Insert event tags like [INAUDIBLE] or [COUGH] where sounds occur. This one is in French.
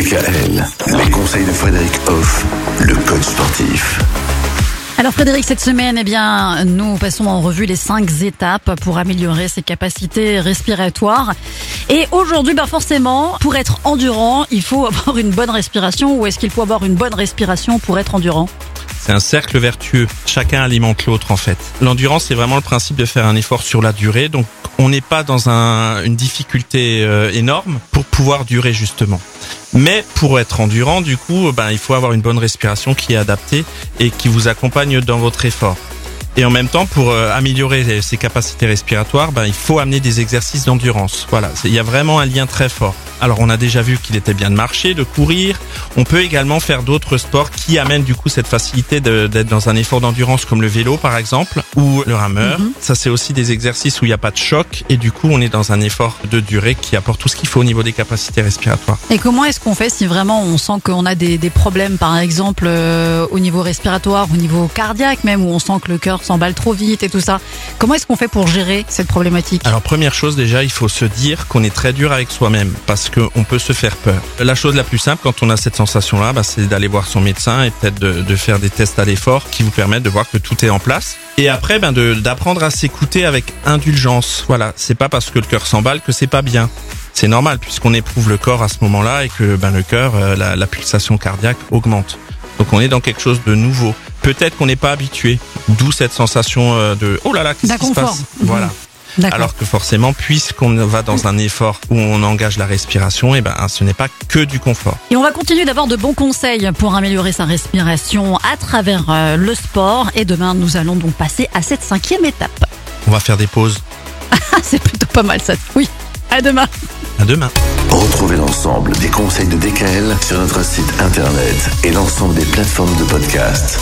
Les conseils de Frédéric Hoff, le coach sportif. Alors Frédéric, cette semaine, eh bien, nous passons en revue les cinq étapes pour améliorer ses capacités respiratoires. Et aujourd'hui, ben forcément, pour être endurant, il faut avoir une bonne respiration. Ou est-ce qu'il faut avoir une bonne respiration pour être endurant? C'est un cercle vertueux. Chacun alimente l'autre en fait. L'endurance, c'est vraiment le principe de faire un effort sur la durée. Donc, on n'est pas dans un, une difficulté euh, énorme pour pouvoir durer justement. Mais pour être endurant, du coup, ben, il faut avoir une bonne respiration qui est adaptée et qui vous accompagne dans votre effort. Et en même temps, pour euh, améliorer ses capacités respiratoires, ben, il faut amener des exercices d'endurance. Voilà, il y a vraiment un lien très fort. Alors on a déjà vu qu'il était bien de marcher, de courir. On peut également faire d'autres sports qui amènent du coup cette facilité d'être dans un effort d'endurance comme le vélo par exemple ou le rameur. Mhm. Ça c'est aussi des exercices où il n'y a pas de choc et du coup on est dans un effort de durée qui apporte tout ce qu'il faut au niveau des capacités respiratoires. Et comment est-ce qu'on fait si vraiment on sent qu'on a des, des, problèmes par exemple euh, au niveau respiratoire, au niveau cardiaque même où on sent que le cœur s'emballe trop vite et tout ça? Comment est-ce qu'on fait pour gérer cette problématique? Alors première chose déjà il faut se dire qu'on est très dur avec soi-même parce qu'on peut se faire peur. La chose la plus simple quand on a cette sensation-là, bah, c'est d'aller voir son médecin et peut-être de, faire des tests à l'effort qui vous permettent de voir que tout est en place. Et après, ben, d'apprendre à s'écouter avec indulgence. Voilà, c'est pas parce que le cœur s'emballe que c'est pas bien. C'est normal puisqu'on éprouve le corps à ce moment-là et que ben, le cœur, euh, la, la pulsation cardiaque augmente. Donc on est dans quelque chose de nouveau. Peut-être qu'on n'est pas habitué, d'où cette sensation euh, de oh là là, qu'est-ce qui se passe? Voilà. Alors que forcément, puisqu'on va dans un effort où on engage la respiration, et eh ben, ce n'est pas que du confort. Et on va continuer d'avoir de bons conseils pour améliorer sa respiration à travers euh, le sport. Et demain, nous allons donc passer à cette cinquième étape. On va faire des pauses. [LAUGHS] C'est plutôt pas mal ça. Oui. À demain. À demain. Retrouvez l'ensemble des conseils de DKL sur notre site internet et l'ensemble des plateformes de podcast.